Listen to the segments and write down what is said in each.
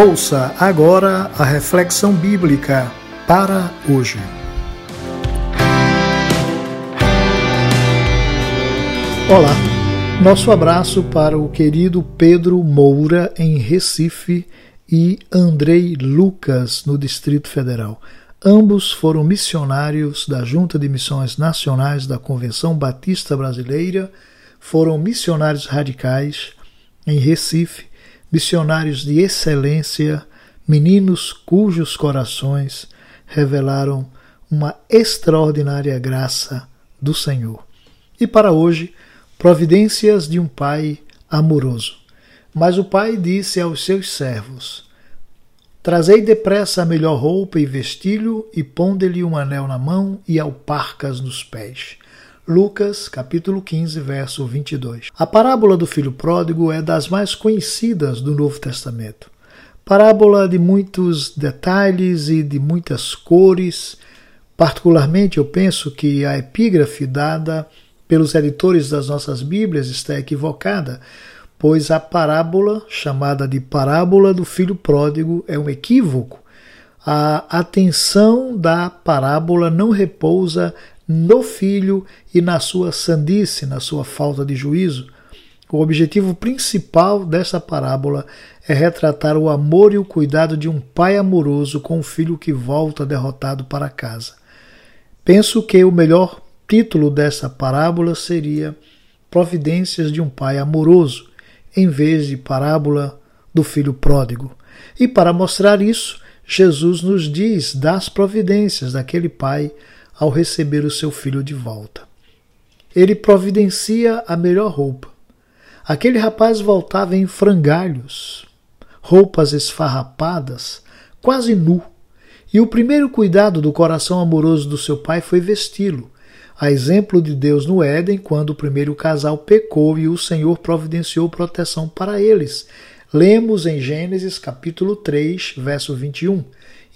Ouça agora a reflexão bíblica para hoje. Olá, nosso abraço para o querido Pedro Moura em Recife e Andrei Lucas no Distrito Federal. Ambos foram missionários da Junta de Missões Nacionais da Convenção Batista Brasileira, foram missionários radicais em Recife missionários de excelência, meninos cujos corações revelaram uma extraordinária graça do Senhor. E para hoje, providências de um pai amoroso. Mas o pai disse aos seus servos: Trazei depressa a melhor roupa e vestilho, e ponde-lhe um anel na mão e alparcas nos pés. Lucas, capítulo 15, verso 22. A parábola do filho pródigo é das mais conhecidas do Novo Testamento. Parábola de muitos detalhes e de muitas cores. Particularmente, eu penso que a epígrafe dada pelos editores das nossas Bíblias está equivocada, pois a parábola, chamada de parábola do filho pródigo, é um equívoco. A atenção da parábola não repousa no filho e na sua sandice, na sua falta de juízo. O objetivo principal dessa parábola é retratar o amor e o cuidado de um pai amoroso com o filho que volta derrotado para casa. Penso que o melhor título dessa parábola seria Providências de um Pai Amoroso, em vez de Parábola do Filho Pródigo. E para mostrar isso, Jesus nos diz das providências daquele pai ao receber o seu filho de volta. Ele providencia a melhor roupa. Aquele rapaz voltava em frangalhos, roupas esfarrapadas, quase nu, e o primeiro cuidado do coração amoroso do seu pai foi vesti-lo, a exemplo de Deus no Éden, quando o primeiro casal pecou e o Senhor providenciou proteção para eles. Lemos em Gênesis capítulo 3, verso 21.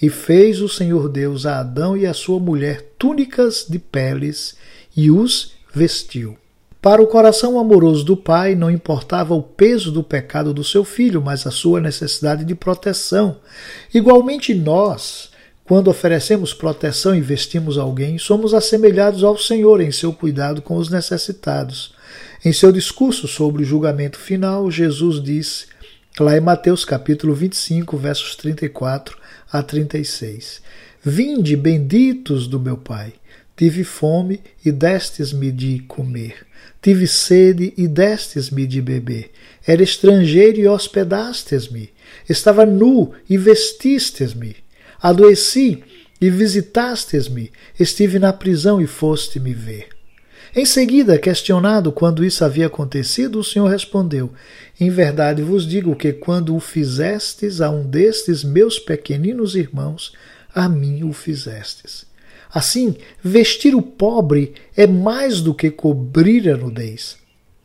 E fez o Senhor Deus a Adão e a sua mulher túnicas de peles e os vestiu. Para o coração amoroso do pai não importava o peso do pecado do seu filho, mas a sua necessidade de proteção. Igualmente nós, quando oferecemos proteção e vestimos alguém, somos assemelhados ao Senhor em seu cuidado com os necessitados. Em seu discurso sobre o julgamento final, Jesus disse, lá em Mateus capítulo 25, versos 34 a 36. Vinde, benditos do meu Pai. Tive fome e destes-me de comer. Tive sede e destes-me de beber. Era estrangeiro e hospedastes-me. Estava nu e vestistes-me. Adoeci e visitastes-me. Estive na prisão e foste-me ver. Em seguida, questionado quando isso havia acontecido, o Senhor respondeu: Em verdade vos digo que quando o fizestes a um destes meus pequeninos irmãos, a mim o fizestes. Assim, vestir o pobre é mais do que cobrir a nudez.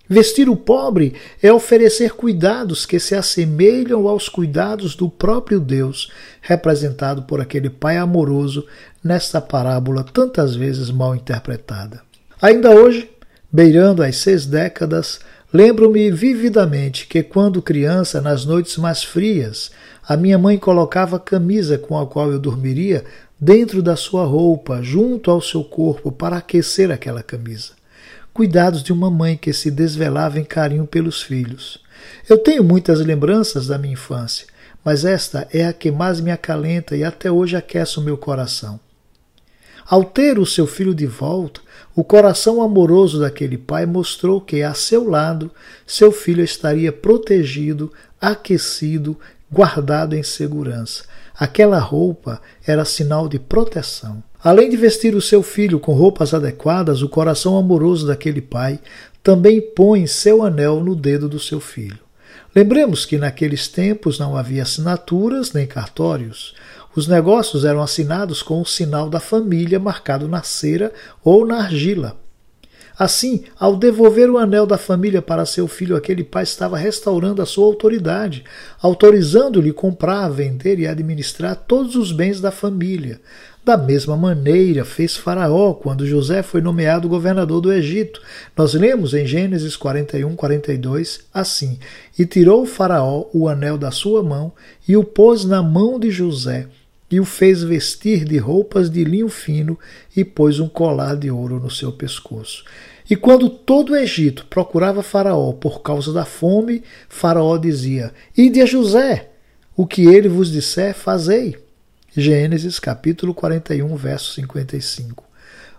Vestir o pobre é oferecer cuidados que se assemelham aos cuidados do próprio Deus, representado por aquele Pai amoroso nesta parábola tantas vezes mal interpretada. Ainda hoje, beirando as seis décadas, lembro-me vividamente que, quando criança, nas noites mais frias, a minha mãe colocava a camisa com a qual eu dormiria dentro da sua roupa, junto ao seu corpo, para aquecer aquela camisa. Cuidados de uma mãe que se desvelava em carinho pelos filhos. Eu tenho muitas lembranças da minha infância, mas esta é a que mais me acalenta e até hoje aquece o meu coração. Ao ter o seu filho de volta, o coração amoroso daquele pai mostrou que, a seu lado, seu filho estaria protegido, aquecido, guardado em segurança. Aquela roupa era sinal de proteção. Além de vestir o seu filho com roupas adequadas, o coração amoroso daquele pai também põe seu anel no dedo do seu filho. Lembremos que naqueles tempos não havia assinaturas nem cartórios. Os negócios eram assinados com o sinal da família marcado na cera ou na argila. Assim, ao devolver o anel da família para seu filho, aquele pai estava restaurando a sua autoridade, autorizando-lhe comprar, vender e administrar todos os bens da família, Da mesma maneira fez Faraó quando José foi nomeado governador do Egito. Nós lemos em Gênesis 41, 42 assim: E tirou Faraó o anel da sua mão e o pôs na mão de José e o fez vestir de roupas de linho fino e pôs um colar de ouro no seu pescoço. E quando todo o Egito procurava Faraó por causa da fome, Faraó dizia: Ide a José, o que ele vos disser, fazei. Gênesis capítulo 41, verso 55.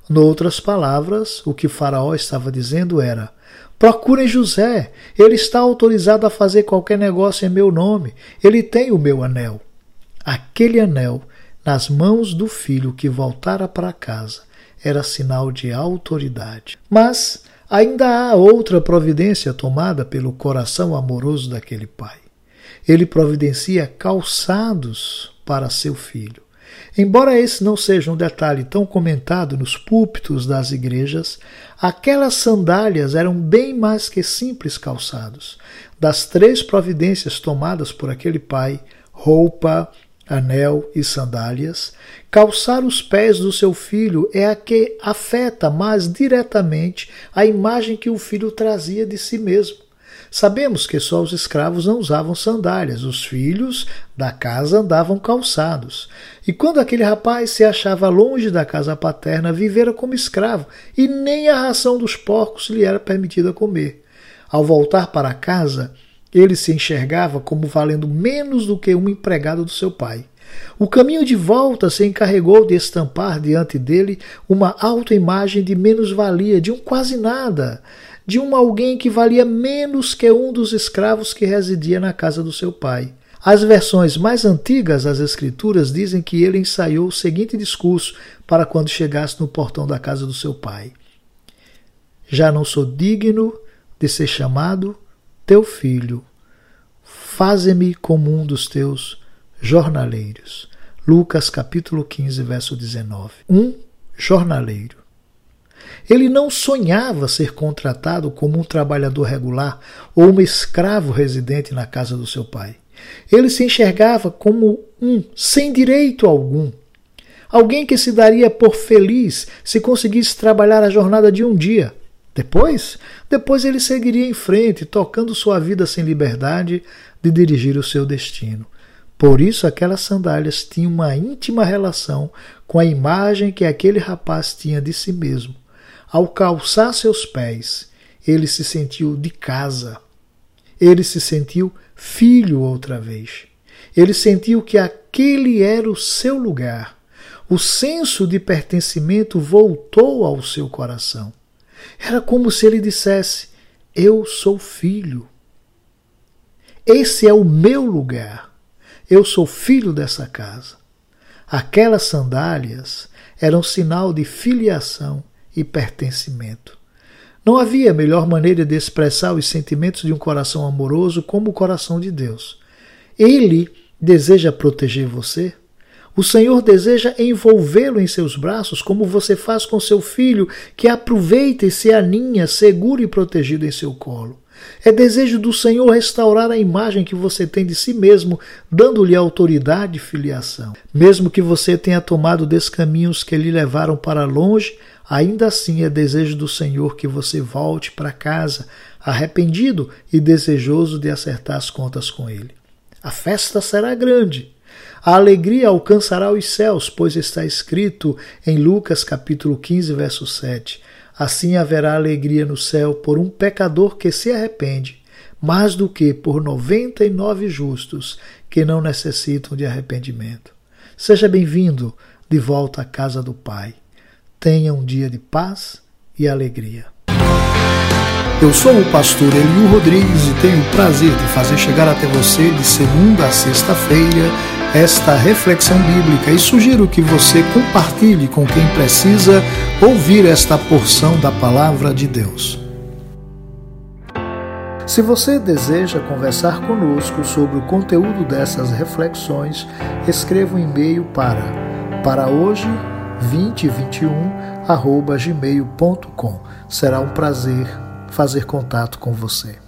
Noutras palavras, o que Faraó estava dizendo era: Procurem José, ele está autorizado a fazer qualquer negócio em meu nome, ele tem o meu anel. Aquele anel, nas mãos do filho que voltara para casa, era sinal de autoridade. Mas ainda há outra providência tomada pelo coração amoroso daquele pai. Ele providencia calçados para seu filho. Embora esse não seja um detalhe tão comentado nos púlpitos das igrejas, aquelas sandálias eram bem mais que simples calçados. Das três providências tomadas por aquele pai, roupa, anel e sandálias, calçar os pés do seu filho é a que afeta mais diretamente a imagem que o filho trazia de si mesmo. Sabemos que só os escravos não usavam sandálias, os filhos da casa andavam calçados. E quando aquele rapaz se achava longe da casa paterna, vivera como escravo, e nem a ração dos porcos lhe era permitida comer. Ao voltar para casa, ele se enxergava como valendo menos do que um empregado do seu pai. O caminho de volta se encarregou de estampar diante dele uma autoimagem de menos-valia, de um quase nada, de um alguém que valia menos que um dos escravos que residia na casa do seu pai. As versões mais antigas das Escrituras dizem que ele ensaiou o seguinte discurso para quando chegasse no portão da casa do seu pai: Já não sou digno de ser chamado teu filho. Faze-me como um dos teus jornaleiros. Lucas capítulo 15, verso 19. Um jornaleiro. Ele não sonhava ser contratado como um trabalhador regular ou um escravo residente na casa do seu pai. Ele se enxergava como um sem direito algum. Alguém que se daria por feliz se conseguisse trabalhar a jornada de um dia. Depois, depois ele seguiria em frente, tocando sua vida sem liberdade de dirigir o seu destino. Por isso, aquelas sandálias tinham uma íntima relação com a imagem que aquele rapaz tinha de si mesmo ao calçar seus pés, ele se sentiu de casa. Ele se sentiu filho outra vez. Ele sentiu que aquele era o seu lugar. O senso de pertencimento voltou ao seu coração. Era como se ele dissesse: Eu sou filho. Esse é o meu lugar. Eu sou filho dessa casa. Aquelas sandálias eram sinal de filiação e pertencimento. Não havia melhor maneira de expressar os sentimentos de um coração amoroso como o coração de Deus. Ele deseja proteger você. O Senhor deseja envolvê-lo em seus braços, como você faz com seu filho, que aproveita e se aninha seguro e protegido em seu colo. É desejo do Senhor restaurar a imagem que você tem de si mesmo, dando-lhe autoridade e filiação. Mesmo que você tenha tomado descaminhos que lhe levaram para longe, Ainda assim é desejo do Senhor que você volte para casa, arrependido e desejoso de acertar as contas com Ele. A festa será grande. A alegria alcançará os céus, pois está escrito em Lucas capítulo 15, verso 7. Assim haverá alegria no céu por um pecador que se arrepende, mais do que por noventa e nove justos que não necessitam de arrependimento. Seja bem-vindo de volta à casa do Pai. Tenha um dia de paz e alegria. Eu sou o pastor Elio Rodrigues e tenho o prazer de fazer chegar até você de segunda a sexta-feira esta reflexão bíblica e sugiro que você compartilhe com quem precisa ouvir esta porção da palavra de Deus. Se você deseja conversar conosco sobre o conteúdo dessas reflexões, escreva um e-mail para para hoje 2021 arroba gmail.com. Será um prazer fazer contato com você.